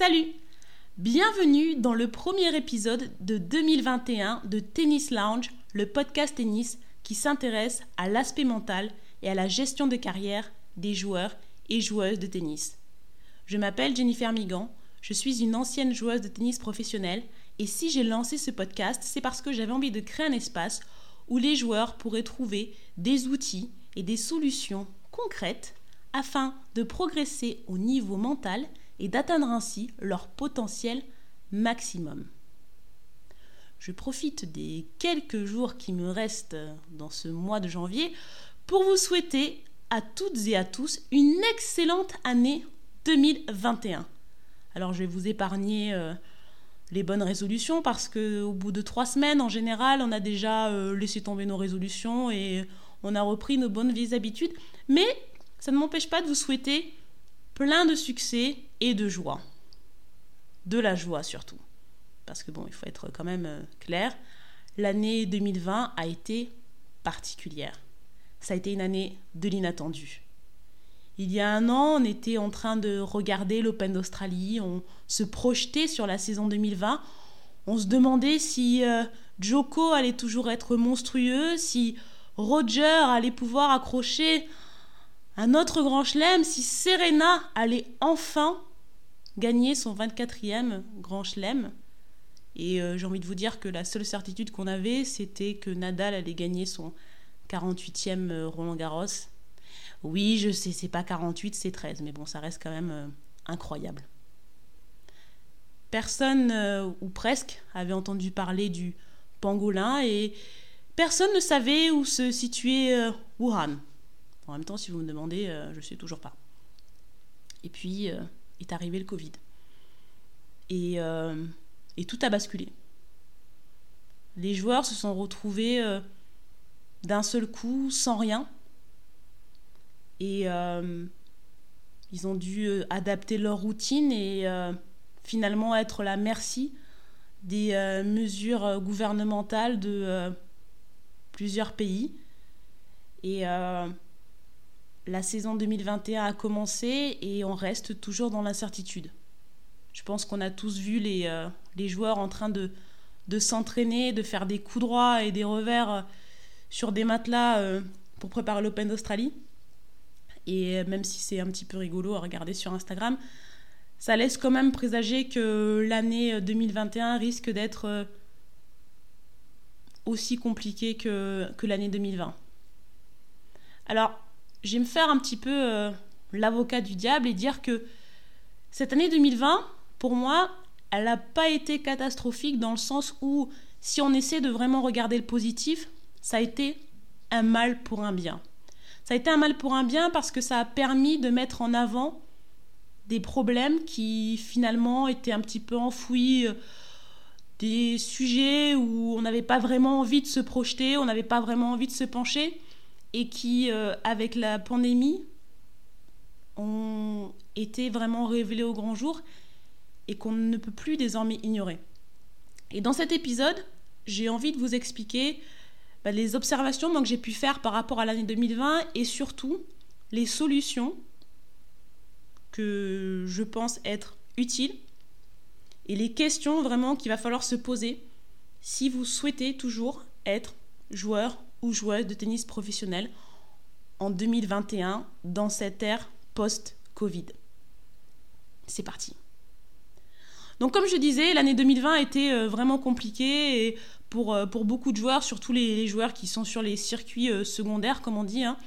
Salut Bienvenue dans le premier épisode de 2021 de Tennis Lounge, le podcast tennis qui s'intéresse à l'aspect mental et à la gestion de carrière des joueurs et joueuses de tennis. Je m'appelle Jennifer Migan, je suis une ancienne joueuse de tennis professionnelle et si j'ai lancé ce podcast, c'est parce que j'avais envie de créer un espace où les joueurs pourraient trouver des outils et des solutions concrètes afin de progresser au niveau mental et d'atteindre ainsi leur potentiel maximum. Je profite des quelques jours qui me restent dans ce mois de janvier pour vous souhaiter à toutes et à tous une excellente année 2021. Alors je vais vous épargner euh, les bonnes résolutions parce que au bout de trois semaines, en général, on a déjà euh, laissé tomber nos résolutions et on a repris nos bonnes vieilles habitudes. Mais ça ne m'empêche pas de vous souhaiter plein de succès et de joie. De la joie surtout. Parce que bon, il faut être quand même euh, clair, l'année 2020 a été particulière. Ça a été une année de l'inattendu. Il y a un an, on était en train de regarder l'Open d'Australie, on se projetait sur la saison 2020, on se demandait si euh, Joko allait toujours être monstrueux, si Roger allait pouvoir accrocher un autre grand chelem, si Serena allait enfin gagner son 24e grand chelem. Et euh, j'ai envie de vous dire que la seule certitude qu'on avait, c'était que Nadal allait gagner son 48e euh, Roland Garros. Oui, je sais, c'est pas 48, c'est 13, mais bon, ça reste quand même euh, incroyable. Personne, ou presque, avait entendu parler du pangolin et personne ne savait où se situait Wuhan. En même temps, si vous me demandez, je ne sais toujours pas. Et puis est arrivé le Covid. Et et tout a basculé. Les joueurs se sont retrouvés euh, d'un seul coup sans rien. Et euh, ils ont dû euh, adapter leur routine et finalement être la merci des mesures gouvernementales de plusieurs pays. Et la saison 2021 a commencé et on reste toujours dans l'incertitude. Je pense qu'on a tous vu les, euh, joueurs en train de, de s'entraîner, de faire des coups droits et des revers euh, sur des matelas euh, pour préparer l'Open d'Australie. Et même si c'est un petit peu rigolo à regarder sur Instagram, ça laisse quand même présager que l'année 2021 risque d'être aussi compliquée que, que l'année 2020. Alors, je vais me faire un petit peu l'avocat du diable et dire que cette année 2020, pour moi, elle n'a pas été catastrophique dans le sens où, si on essaie de vraiment regarder le positif, ça a été un mal pour un bien. Ça a été un mal pour un bien parce que ça a permis de mettre en avant des problèmes qui finalement étaient un petit peu enfouis, euh, des sujets où on n'avait pas vraiment envie de se projeter, on n'avait pas vraiment envie de se pencher, et qui, euh, avec la pandémie, ont été vraiment révélés au grand jour et qu'on ne peut plus désormais ignorer. Et dans cet épisode, j'ai envie de vous expliquer bah, les observations que j'ai pu faire par rapport à l'année 2020 et surtout les solutions que je pense être utiles et les questions vraiment qu'il va falloir se poser si vous souhaitez toujours être joueur ou joueuse de tennis professionnel en 2021 dans cette ère post-Covid. C'est parti. Donc comme je disais, l'année 2020 a été euh, vraiment compliquée pour, euh, pour beaucoup de joueurs, surtout les, joueurs qui sont sur les circuits euh, secondaires, comme on dit. Hein.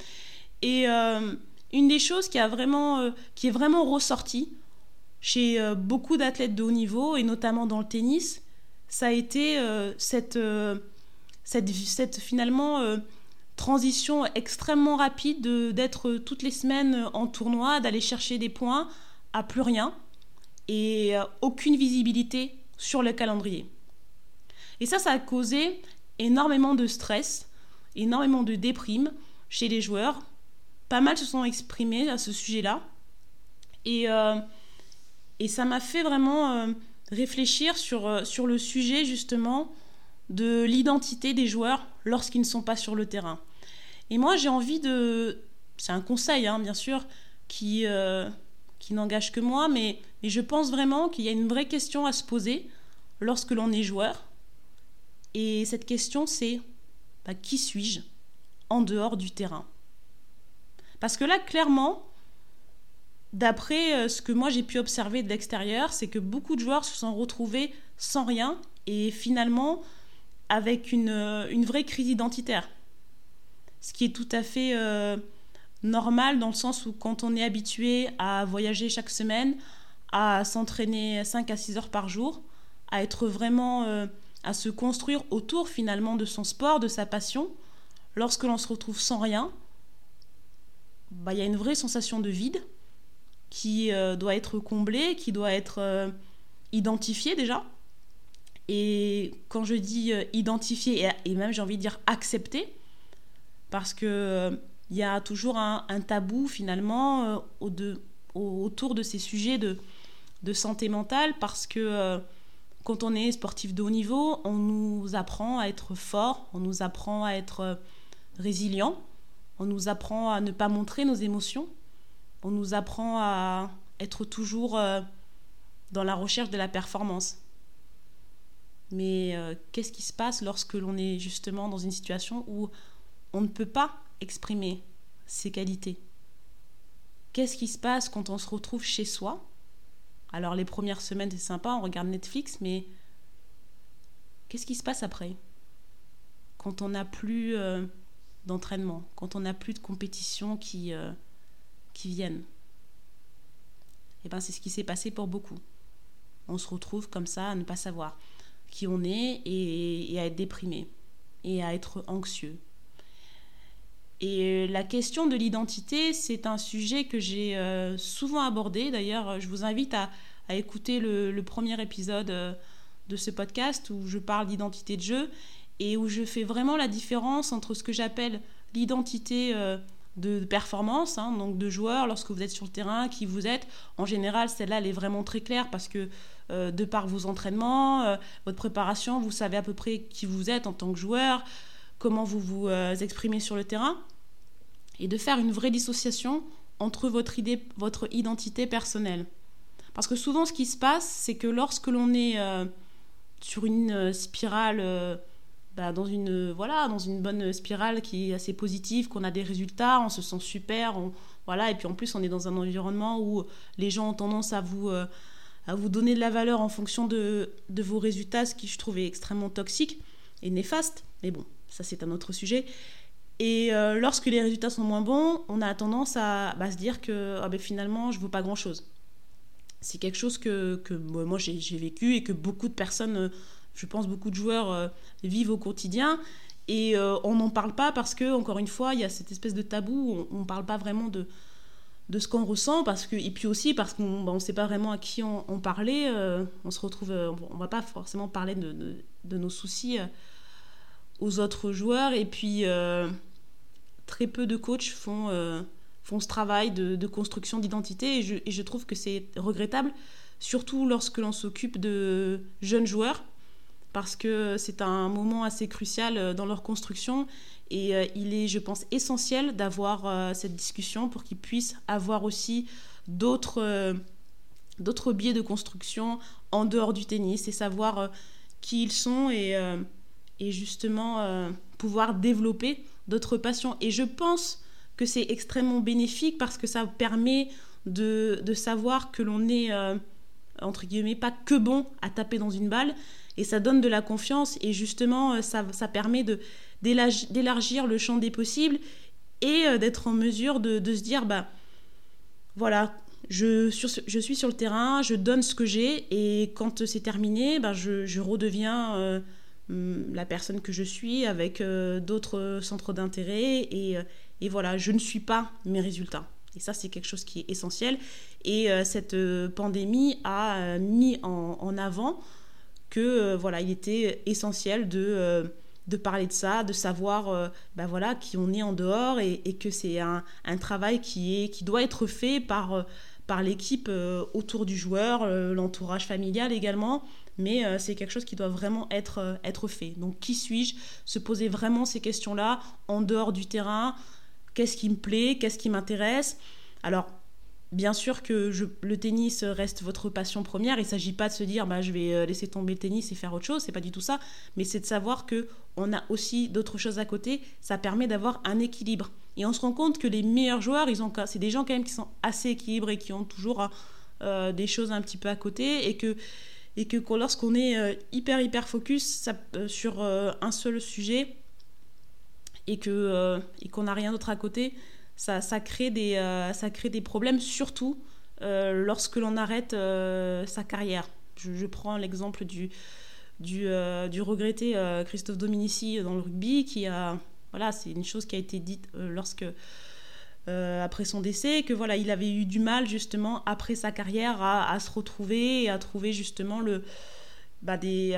Et une des choses qui, a vraiment, qui est vraiment ressortie chez beaucoup d'athlètes de haut niveau, et notamment dans le tennis, ça a été cette, cette, finalement transition extrêmement rapide d'être toutes les semaines en tournoi, d'aller chercher des points à plus rien et euh, aucune visibilité sur le calendrier. Et ça, ça a causé énormément de stress, énormément de déprime chez les joueurs. Pas mal se sont exprimés à ce sujet-là. Et, euh, et ça m'a fait vraiment euh, réfléchir sur, sur le sujet justement de l'identité des joueurs lorsqu'ils ne sont pas sur le terrain. Et moi, j'ai envie de... C'est un conseil, hein, bien sûr, qui, qui n'engage que moi, mais, je pense vraiment qu'il y a une vraie question à se poser lorsque l'on est joueur. Et cette question, c'est bah, qui suis-je en dehors du terrain? Parce que là, clairement, d'après euh, ce que moi j'ai pu observer de l'extérieur, c'est que beaucoup de joueurs se sont retrouvés sans rien et finalement avec une, euh, une vraie crise identitaire. Ce qui est tout à fait euh, normal dans le sens où quand on est habitué à voyager chaque semaine, à s'entraîner 5 à 6 heures par jour, à être vraiment, euh, à se construire autour finalement de son sport, de sa passion, lorsque l'on se retrouve sans rien, bah, il y a une vraie sensation de vide qui doit être comblée, qui doit être identifiée déjà. Et quand je dis identifiée, et, même j'ai envie de dire acceptée, parce que il y a toujours un, tabou finalement euh, autour de ces sujets de, santé mentale parce que euh, quand on est sportif de haut niveau, on nous apprend à être fort, on nous apprend à être euh, résilient, on nous apprend à ne pas montrer nos émotions, on nous apprend à être toujours dans la recherche de la performance. Mais qu'est-ce qui se passe lorsque l'on est justement dans une situation où on ne peut pas exprimer ses qualités? Qu'est-ce qui se passe quand on se retrouve chez soi? Alors les premières semaines c'est sympa, on regarde Netflix, mais qu'est-ce qui se passe après? Quand on n'a plus euh, d'entraînement, quand on n'a plus de compétition qui, euh, qui viennent. Eh ben c'est ce qui s'est passé pour beaucoup. On se retrouve comme ça à ne pas savoir qui on est et à être déprimé et à être anxieux et euh, la question de l'identité, c'est un sujet que j'ai euh, souvent abordé. D'ailleurs, je vous invite à, écouter le, premier épisode euh, de ce podcast où je parle d'identité de jeu et où je fais vraiment la différence entre ce que j'appelle l'identité de performance, hein, donc de joueur lorsque vous êtes sur le terrain, qui vous êtes. En général, celle-là, elle est vraiment très claire parce que de par vos entraînements, votre préparation, vous savez à peu près qui vous êtes en tant que joueur, comment vous vous exprimez sur le terrain et de faire une vraie dissociation entre votre, idée, votre identité personnelle. Parce que souvent, ce qui se passe, c'est que lorsque l'on est euh, sur une euh, spirale, euh, bah, dans, une, voilà, dans une bonne spirale qui est assez positive, qu'on a des résultats, on se sent super, voilà, et puis en plus, on est dans un environnement où les gens ont tendance à vous, à vous donner de la valeur en fonction de, vos résultats, ce qui je trouve extrêmement toxique et néfaste. Mais bon, ça c'est un autre sujet. Et euh, lorsque les résultats sont moins bons, on a tendance à bah, se dire que ah, ben, finalement, je ne vaux pas grand-chose. C'est quelque chose que, que moi j'ai vécu et que beaucoup de personnes, euh, je pense beaucoup de joueurs euh, vivent au quotidien. Et on n'en parle pas parce que, encore une fois, il y a cette espèce de tabou, on ne parle pas vraiment de, de ce qu'on ressent, parce que, et puis aussi parce qu'on ne bah, sait pas vraiment à qui on, on parlait, on se retrouve, on ne va pas forcément parler de, nos soucis aux autres joueurs. Et puis, euh, très peu de coachs font, euh, ce travail de, construction d'identité. Et je, trouve que c'est regrettable, surtout lorsque l'on s'occupe de jeunes joueurs, parce que c'est un moment assez crucial euh, dans leur construction. Et il est, je pense, essentiel d'avoir cette discussion pour qu'ils puissent avoir aussi d'autres d'autres biais de construction en dehors du tennis et savoir qui ils sont et et justement euh, pouvoir développer d'autres passions. Et je pense que c'est extrêmement bénéfique parce que ça permet de, de savoir que l'on est, euh, entre guillemets, pas que bon à taper dans une balle. Et ça donne de la confiance et justement, euh, ça, ça permet d'élargir le champ des possibles et d'être en mesure de, se dire, bah voilà, je, je, suis sur le terrain, je donne ce que j'ai et quand c'est terminé, bah, je, redeviens... Hum, la personne que je suis avec euh, d'autres centres d'intérêt et, euh, et, voilà, je ne suis pas mes résultats. Et ça, c'est quelque chose qui est essentiel. Et euh, cette pandémie a mis en, avant que voilà, il était essentiel de, de parler de ça, de savoir ben voilà, qui on est en dehors et, que c'est un, un, travail qui, est, qui doit être fait par, par l'équipe autour du joueur, l'entourage familial également mais euh, c'est quelque chose qui doit vraiment être, euh, être fait. Donc qui suis-je? Se poser vraiment ces questions-là en dehors du terrain. Qu'est-ce qui me plaît? Qu'est-ce qui m'intéresse? Alors, Bien sûr que le tennis reste votre passion première. Il ne s'agit pas de se dire bah, je vais euh, laisser tomber le tennis et faire autre chose. C'est pas du tout ça. Mais c'est de savoir que on a aussi d'autres choses à côté. Ça permet d'avoir un équilibre. Et on se rend compte que les meilleurs joueurs, ils ont, c'est des gens quand même qui sont assez équilibrés, qui ont toujours euh, des choses un petit peu à côté et que et que lorsqu'on est euh, hyper hyper focus sur un seul sujet et que et qu'on n'a rien d'autre à côté, ça, crée des, euh, ça crée des problèmes, surtout euh, lorsque l'on arrête euh, sa carrière. Je, prends l'exemple du, du, du regretté Christophe Dominici dans le rugby, qui a. Voilà, c'est une chose qui a été dite lorsque. après son décès, que voilà, il avait eu du mal justement après sa carrière à, se retrouver et à trouver justement le, bah, des,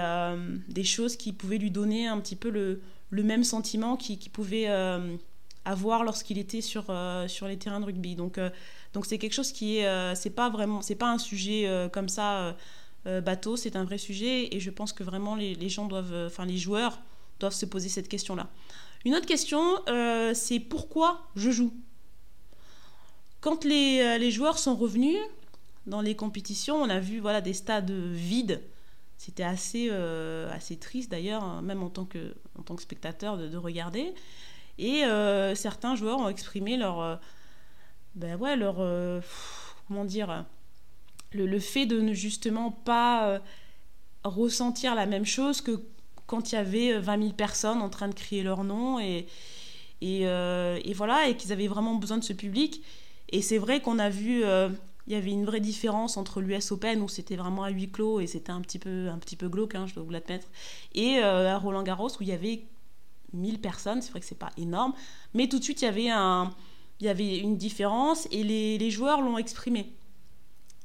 des choses qui pouvaient lui donner un petit peu le, le même sentiment qui, qui pouvait à voir lorsqu'il était sur, euh, sur les terrains de rugby. Donc euh, donc c'est quelque chose qui est euh, c'est pas vraiment c'est pas un sujet comme ça bateau, c'est un vrai sujet et je pense que vraiment les, les gens doivent enfin les joueurs doivent se poser cette question là. Une autre question c'est pourquoi je joue? Quand les, les joueurs sont revenus dans les compétitions, on a vu voilà des stades vides. C'était assez, assez triste d'ailleurs, hein, même en tant que, en tant que spectateur, de, de regarder. Et euh, certains joueurs ont exprimé leur. Euh, ben ouais, leur. Euh, comment dire le, fait de ne justement pas ressentir la même chose que quand il y avait 20 000 personnes en train de crier leur nom et, et, et voilà, et qu'ils avaient vraiment besoin de ce public. Et c'est vrai qu'on a vu, il y avait une vraie différence entre l'US Open où c'était vraiment à huis clos et c'était un petit peu, un petit peu glauque, hein, je dois vous l'admettre, et à Roland Garros où il y avait 1000 personnes, c'est vrai que c'est pas énorme, mais tout de suite il y avait, un, y avait une différence et les, joueurs l'ont exprimé.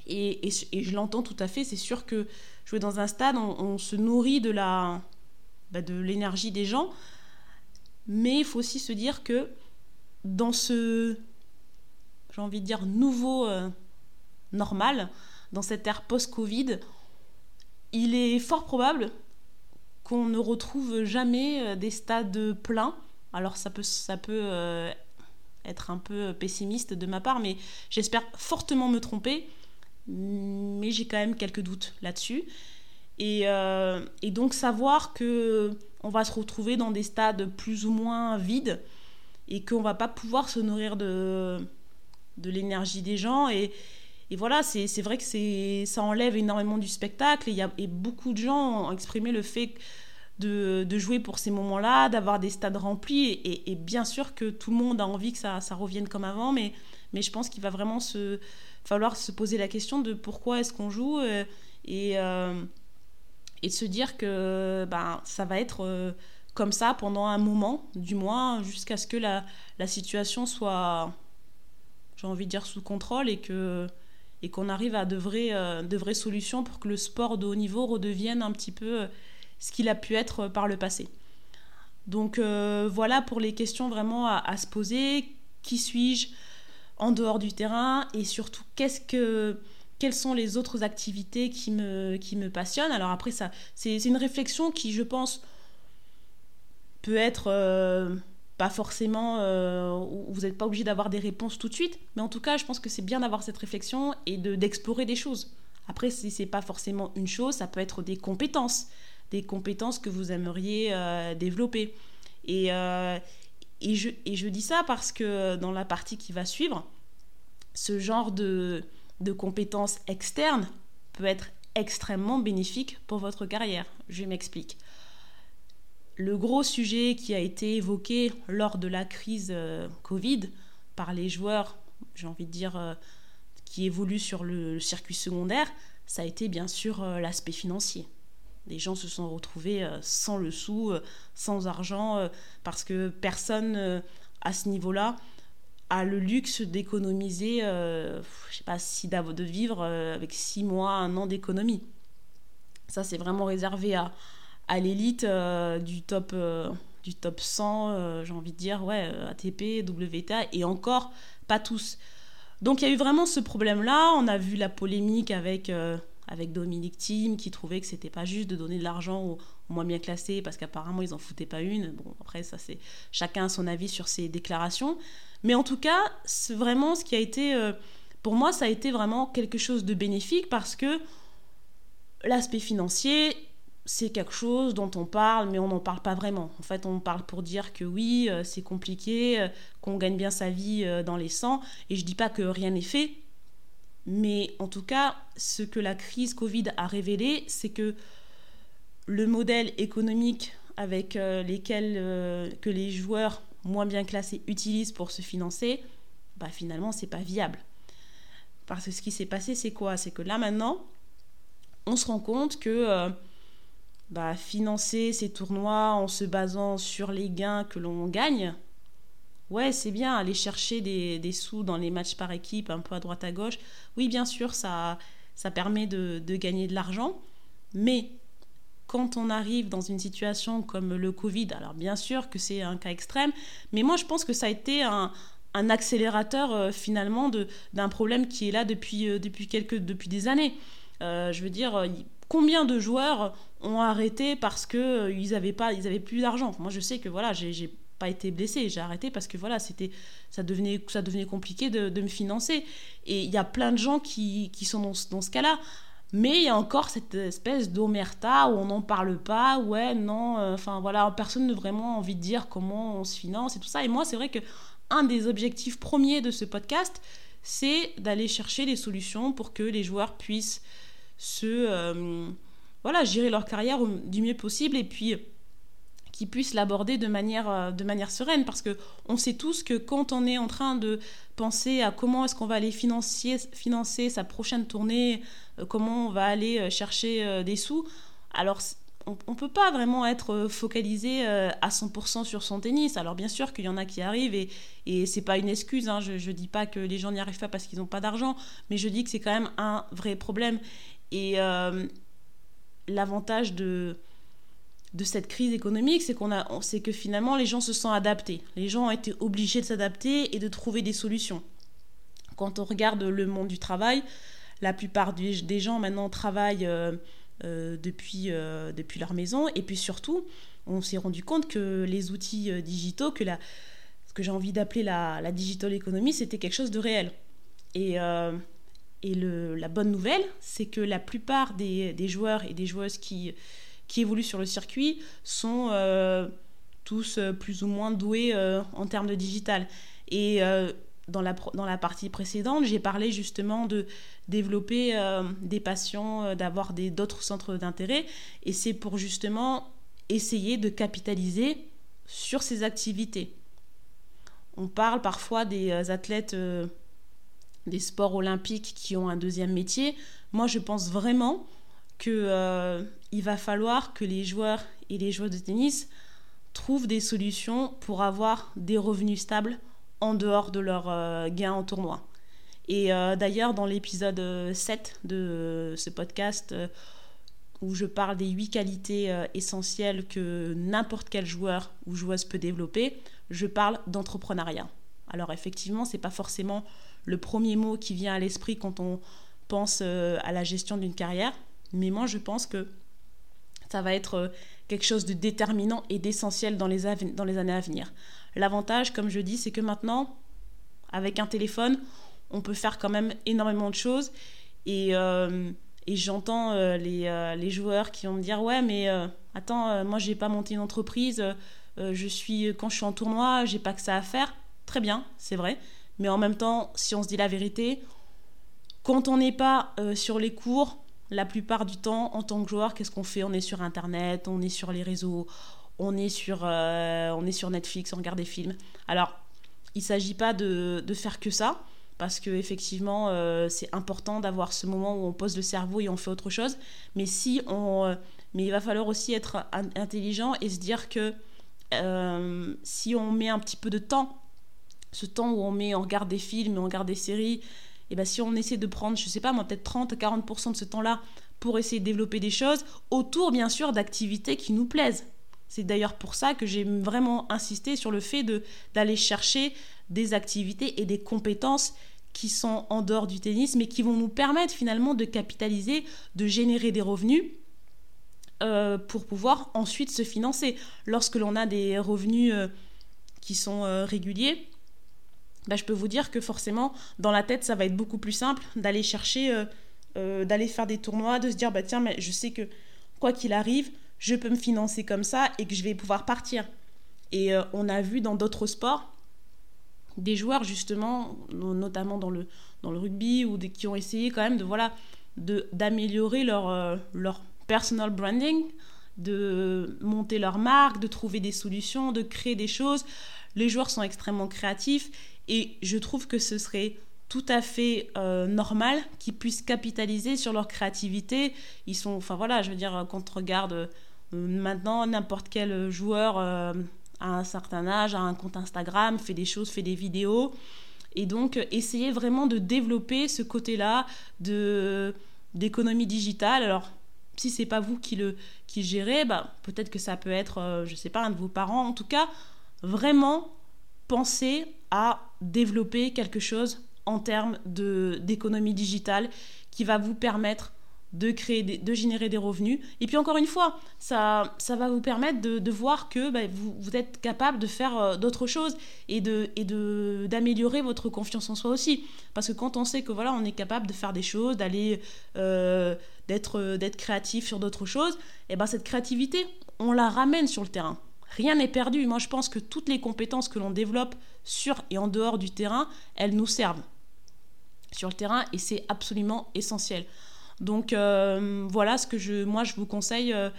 Et, et, je l'entends tout à fait, c'est sûr que jouer dans un stade, on, se nourrit de la bah, de l'énergie des gens, mais il faut aussi se dire que dans ce, j'ai envie de dire, nouveau euh, normal, dans cette ère post-Covid, il est fort probable qu'on ne retrouve jamais euh, des stades pleins. Alors ça peut, ça peut euh, être un peu pessimiste de ma part, mais j'espère fortement me tromper. Mais j'ai quand même quelques doutes là-dessus. Et, euh, donc savoir que on va se retrouver dans des stades plus ou moins vides et qu'on va pas pouvoir se nourrir de, de l'énergie des gens et, et voilà, c'est vrai que ça enlève énormément du spectacle. Et, y a, et beaucoup de gens ont exprimé le fait de, de jouer pour ces moments-là, d'avoir des stades remplis. Et, bien sûr que tout le monde a envie que ça, ça revienne comme avant, mais, mais je pense qu'il va vraiment se, falloir se poser la question de pourquoi est-ce qu'on joue euh, et, euh, et de se dire que ben, ça va être euh, comme ça pendant un moment, du moins, jusqu'à ce que la, la situation soit, j'ai envie de dire, sous contrôle et que et qu'on arrive à de vraies, euh, de vraies solutions pour que le sport de haut niveau redevienne un petit peu euh, ce qu'il a pu être par le passé. Donc euh, voilà pour les questions vraiment à, se poser. Qui suis-je en dehors du terrain? Et surtout que quelles sont les autres activités qui me, qui me passionnent? Alors après, c'est, une réflexion qui, je pense, peut être pas forcément, euh, vous n'êtes pas obligé d'avoir des réponses tout de suite, mais en tout cas, je pense que c'est bien d'avoir cette réflexion et de, d'explorer des choses. Après, si c'est pas forcément une chose, ça peut être des compétences, des compétences que vous aimeriez euh, développer. Et, euh, et, je, et je dis ça parce que dans la partie qui va suivre, ce genre de, de compétences externes peut être extrêmement bénéfique pour votre carrière. Je m'explique le gros sujet qui a été évoqué lors de la crise euh, Covid par les joueurs, j'ai envie de dire, euh, qui évoluent sur le, circuit secondaire, ça a été bien sûr euh, l'aspect financier. Les gens se sont retrouvés sans le sou, sans argent, parce que personne à ce niveau-là a le luxe d'économiser, je sais pas, si de vivre avec six mois, un an d'économie. Ça, c'est vraiment réservé à, à l'élite euh, du top euh, du top 100, euh, j'ai envie de dire, ouais, ATP, WTA, et encore pas tous. Donc il y a eu vraiment ce problème-là. On a vu la polémique avec, avec Dominique Thiem qui trouvait que c'était pas juste de donner de l'argent aux, moins bien classés parce qu'apparemment ils en foutaient pas une. Bon, après, ça c'est chacun a son avis sur ses déclarations. Mais en tout cas, c'est vraiment ce qui a été pour moi, ça a été vraiment quelque chose de bénéfique parce que l'aspect financier, c'est quelque chose dont on parle, mais on n'en parle pas vraiment. En fait, on parle pour dire que oui, euh, c'est compliqué, euh, qu'on gagne bien sa vie euh, dans les sangs. Et je dis pas que rien n'est fait, mais en tout cas, ce que la crise Covid a révélé, c'est que le modèle économique avec lesquels que les joueurs moins bien classés utilisent pour se financer, bah finalement, c'est pas viable. Parce que ce qui s'est passé, c'est quoi? C'est que là maintenant, on se rend compte que bah, financer ces tournois en se basant sur les gains que l'on gagne, ouais, c'est bien, aller chercher des, des, sous dans les matchs par équipe, un peu à droite à gauche. Oui, bien sûr, ça, ça permet de, de gagner de l'argent, mais quand on arrive dans une situation comme le Covid, alors bien sûr que c'est un cas extrême, mais moi je pense que ça a été un, un accélérateur euh, finalement d'un problème qui est là depuis, euh, depuis, quelques, depuis des années. Euh, je veux dire, combien de joueurs ont arrêté parce que euh, ils avaient pas ils avaient plus d'argent. Moi je sais que voilà j'ai pas été blessé j'ai arrêté parce que voilà c'était ça devenait ça devenait compliqué de, de me financer. Et il y a plein de gens qui, qui sont dans, dans ce cas là mais il y a encore cette espèce d'omerta où on n'en parle pas ouais non euh, enfin voilà personne n'a vraiment envie de dire comment on se finance et tout ça. Et moi c'est vrai que un des objectifs premiers de ce podcast c'est d'aller chercher des solutions pour que les joueurs puissent se euh, voilà gérer leur carrière du mieux possible et puis qu'ils puissent l'aborder de manière euh, de manière sereine parce que on sait tous que quand on est en train de penser à comment est-ce qu'on va aller financer financer sa prochaine tournée euh, comment on va aller chercher des sous alors on ne peut pas vraiment être focalisé à 100% sur son tennis. Alors bien sûr qu'il y en a qui arrivent et, et c'est pas une excuse. Hein. Je ne dis pas que les gens n'y arrivent pas parce qu'ils n'ont pas d'argent, mais je dis que c'est quand même un vrai problème. Et euh, l'avantage de, de cette crise économique, c'est qu'on a, c'est que finalement les gens se sont adaptés. Les gens ont été obligés de s'adapter et de trouver des solutions. Quand on regarde le monde du travail, la plupart des gens maintenant travaillent euh, euh, depuis, depuis leur maison. Et puis surtout, on s'est rendu compte que les outils digitaux, que la, ce que j'ai envie d'appeler la, la digital economy, c'était quelque chose de réel. Et et la bonne nouvelle, c'est que la plupart des, joueurs et des joueuses qui, qui évoluent sur le circuit sont euh, tous euh, plus ou moins doués euh, en termes de digital. Et dans, la, dans la partie précédente, j'ai parlé justement de développer des passions, d'avoir d'autres centres d'intérêt. Et c'est pour justement essayer de capitaliser sur ces activités. On parle parfois des athlètes des sports olympiques qui ont un deuxième métier, moi je pense vraiment qu'il euh, va falloir que les joueurs et les joueuses de tennis trouvent des solutions pour avoir des revenus stables en dehors de leurs euh, gains en tournoi. Et euh, d'ailleurs, dans l'épisode 7 de ce podcast, où je parle des huit qualités essentielles que n'importe quel joueur ou joueuse peut développer, je parle d'entrepreneuriat. Alors effectivement, c'est pas forcément le premier mot qui vient à l'esprit quand on pense euh, à la gestion d'une carrière. Mais moi, je pense que ça va être euh, quelque chose de déterminant et d'essentiel dans, les années à venir. L'avantage, comme je dis, c'est que maintenant, avec un téléphone, on peut faire quand même énormément de choses. Et, euh, j'entends les, les, joueurs qui vont me dire Ouais, mais attends, moi, j'ai pas monté une entreprise. je suis, quand je suis en tournoi, j'ai pas que ça à faire. Très bien, c'est vrai. Mais en même temps, si on se dit la vérité, quand on n'est pas euh, sur les cours, la plupart du temps, en tant que joueur, qu'est-ce qu'on fait? On est sur Internet, on est sur les réseaux, on est sur, euh, on est sur Netflix, on regarde des films. Alors, il ne s'agit pas de, de, faire que ça, parce que effectivement, euh, c'est important d'avoir ce moment où on pose le cerveau et on fait autre chose. Mais si on, mais il va falloir aussi être intelligent et se dire que si on met un petit peu de temps ce temps où on met, on regarde des films, on regarde des séries, et ben si on essaie de prendre, je sais pas moi, peut-être 30 à 40% de ce temps-là pour essayer de développer des choses, autour bien sûr d'activités qui nous plaisent. C'est d'ailleurs pour ça que j'ai vraiment insisté sur le fait d'aller chercher des activités et des compétences qui sont en dehors du tennis, mais qui vont nous permettre finalement de capitaliser, de générer des revenus euh, pour pouvoir ensuite se financer. Lorsque l'on a des revenus euh, qui sont euh, réguliers, bah, je peux vous dire que forcément, dans la tête, ça va être beaucoup plus simple d'aller chercher, euh, euh, d'aller faire des tournois, de se dire, bah tiens, mais je sais que quoi qu'il arrive, je peux me financer comme ça et que je vais pouvoir partir. Et euh, on a vu dans d'autres sports des joueurs justement, notamment dans le, dans le rugby, ou qui ont essayé quand même de voilà d'améliorer leur, leur personal branding, de monter leur marque, de trouver des solutions, de créer des choses. Les joueurs sont extrêmement créatifs et je trouve que ce serait tout à fait euh, normal qu'ils puissent capitaliser sur leur créativité. Ils sont, enfin voilà, je veux dire, quand on regarde euh, maintenant n'importe quel joueur euh, à un certain âge, a un compte Instagram, fait des choses, fait des vidéos. Et donc, essayer vraiment de développer ce côté-là de d'économie digitale. Alors, si c'est pas vous qui le qui gérez, bah, peut-être que ça peut être, je sais pas, un de vos parents. En tout cas, vraiment penser à développer quelque chose en termes d'économie digitale qui va vous permettre de créer de générer des revenus. Et puis encore une fois ça, ça va vous permettre de, voir que bah, vous, vous, êtes capable de faire euh, d'autres choses et de et d'améliorer votre confiance en soi aussi. Parce que quand on sait que voilà on est capable de faire des choses d'aller euh, d'être euh, d'être créatif sur d'autres choses et ben cette créativité on la ramène sur le terrain rien n'est perdu. Moi, je pense que toutes les compétences que l'on développe sur et en dehors du terrain, elles nous servent sur le terrain et c'est absolument essentiel. Donc euh, voilà ce que je, moi, je vous conseille euh,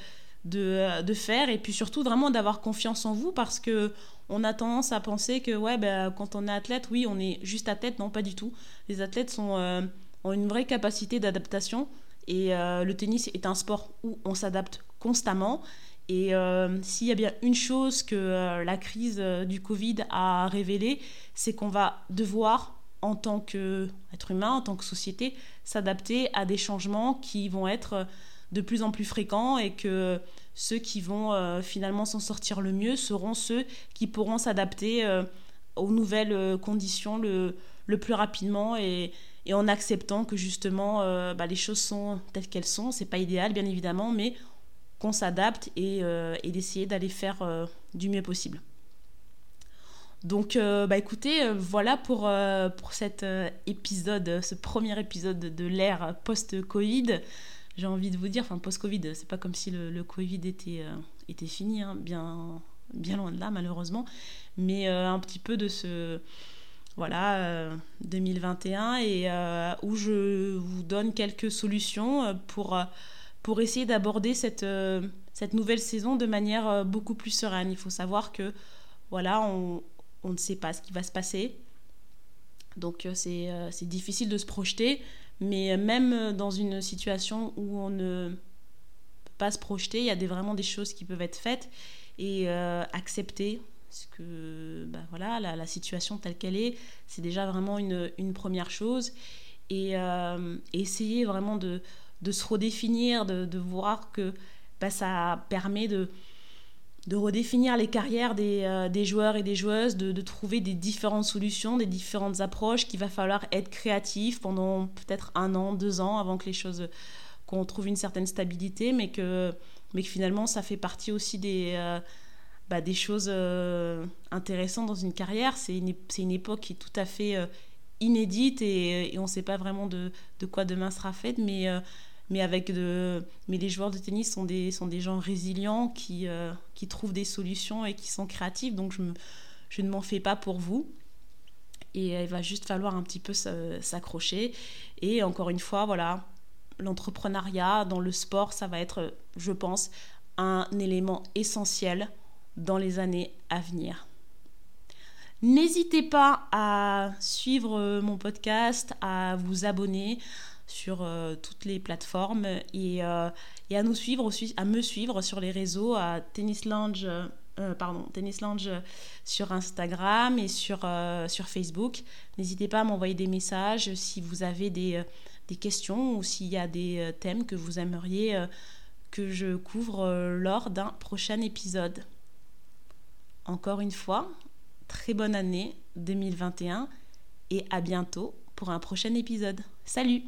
de, de, faire et puis surtout vraiment d'avoir confiance en vous parce que on a tendance à penser que ouais, ben, quand on est athlète, oui, on est juste athlète. Non, pas du tout. Les athlètes sont, euh, ont une vraie capacité d'adaptation et le tennis est un sport où on s'adapte constamment et euh, s'il y a bien une chose que euh, la crise euh, du Covid a révélé, c'est qu'on va devoir, en tant qu'être humain, en tant que société, s'adapter à des changements qui vont être de plus en plus fréquents et que ceux qui vont finalement s'en sortir le mieux seront ceux qui pourront s'adapter aux nouvelles conditions le, plus rapidement et, et, en acceptant que justement bah, les choses sont telles qu'elles sont. C'est pas idéal bien évidemment, mais qu'on s'adapte et, euh, et d'essayer d'aller faire euh, du mieux possible. Donc, euh, bah écoutez, voilà pour, pour cet épisode, ce premier épisode de l'ère post-Covid. J'ai envie de vous dire, enfin post-Covid, c'est pas comme si le, Covid était, était fini, hein, bien, bien loin de là malheureusement, mais un petit peu de ce voilà 2021 et où je vous donne quelques solutions pour pour essayer d'aborder cette, euh, cette nouvelle saison de manière euh, beaucoup plus sereine. Il faut savoir que voilà, on, on ne sait pas ce qui va se passer. Donc euh, c'est difficile de se projeter, mais même dans une situation où on ne peut pas se projeter, il y a des, vraiment des choses qui peuvent être faites et accepter ce que bah, voilà, la, la, situation telle qu'elle est, c'est déjà vraiment une, une, première chose. Et, essayer vraiment de, de se redéfinir, de, voir que bah, ça permet de, de redéfinir les carrières des, euh, des joueurs et des joueuses, de, de, trouver des différentes solutions, des différentes approches, qu'il va falloir être créatif pendant peut-être un an, deux ans avant que les choses, qu'on trouve une certaine stabilité, mais que, mais que finalement ça fait partie aussi des, euh, bah, des choses euh, intéressantes dans une carrière. C'est une, une, époque qui est tout à fait inédite et, et on ne sait pas vraiment de, de, quoi demain sera fait, mais mais avec de mais les joueurs de tennis sont des sont des gens résilients qui euh, qui trouvent des solutions et qui sont créatifs. Donc je je ne m'en fais pas pour vous. Et il va juste falloir un petit peu s'accrocher. Et encore une fois voilà l'entrepreneuriat dans le sport ça va être je pense un élément essentiel dans les années à venir. N'hésitez pas à suivre mon podcast, à vous abonner, sur euh, toutes les plateformes et, euh, et, à nous suivre à me suivre sur les réseaux à Tennis Lounge, euh, pardon, Tennis Lounge sur Instagram et sur, sur Facebook. N'hésitez pas à m'envoyer des messages si vous avez des, des questions ou s'il y a des thèmes que vous aimeriez que je couvre lors d'un prochain épisode. Encore une fois, très bonne année 2021 et à bientôt pour un prochain épisode. Salut